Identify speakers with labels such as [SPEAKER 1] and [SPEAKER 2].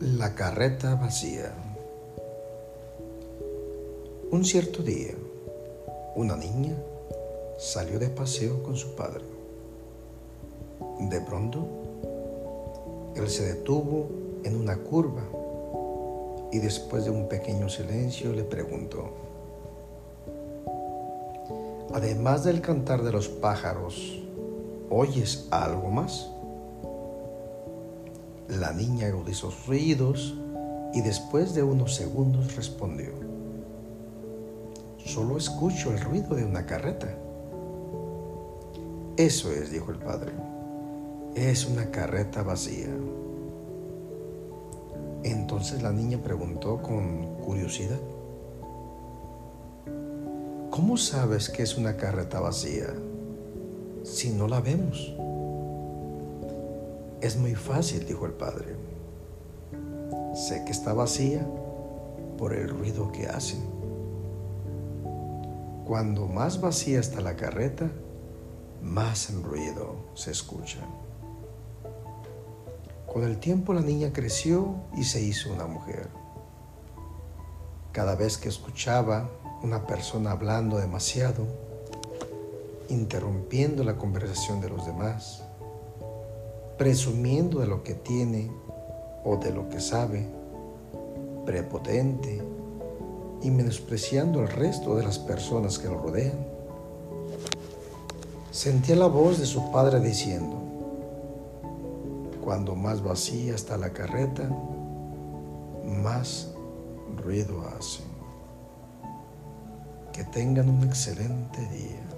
[SPEAKER 1] La carreta vacía. Un cierto día, una niña salió de paseo con su padre. De pronto, él se detuvo en una curva y después de un pequeño silencio le preguntó, además del cantar de los pájaros, ¿oyes algo más? La niña agudizó sus oídos y después de unos segundos respondió, solo escucho el ruido de una carreta. Eso es, dijo el padre, es una carreta vacía. Entonces la niña preguntó con curiosidad, ¿cómo sabes que es una carreta vacía si no la vemos? Es muy fácil, dijo el padre. Sé que está vacía por el ruido que hace. Cuando más vacía está la carreta, más ruido se escucha. Con el tiempo la niña creció y se hizo una mujer. Cada vez que escuchaba una persona hablando demasiado, interrumpiendo la conversación de los demás, presumiendo de lo que tiene o de lo que sabe, prepotente y menospreciando al resto de las personas que lo rodean. Sentía la voz de su padre diciendo, cuando más vacía está la carreta, más ruido hace. Que tengan un excelente día.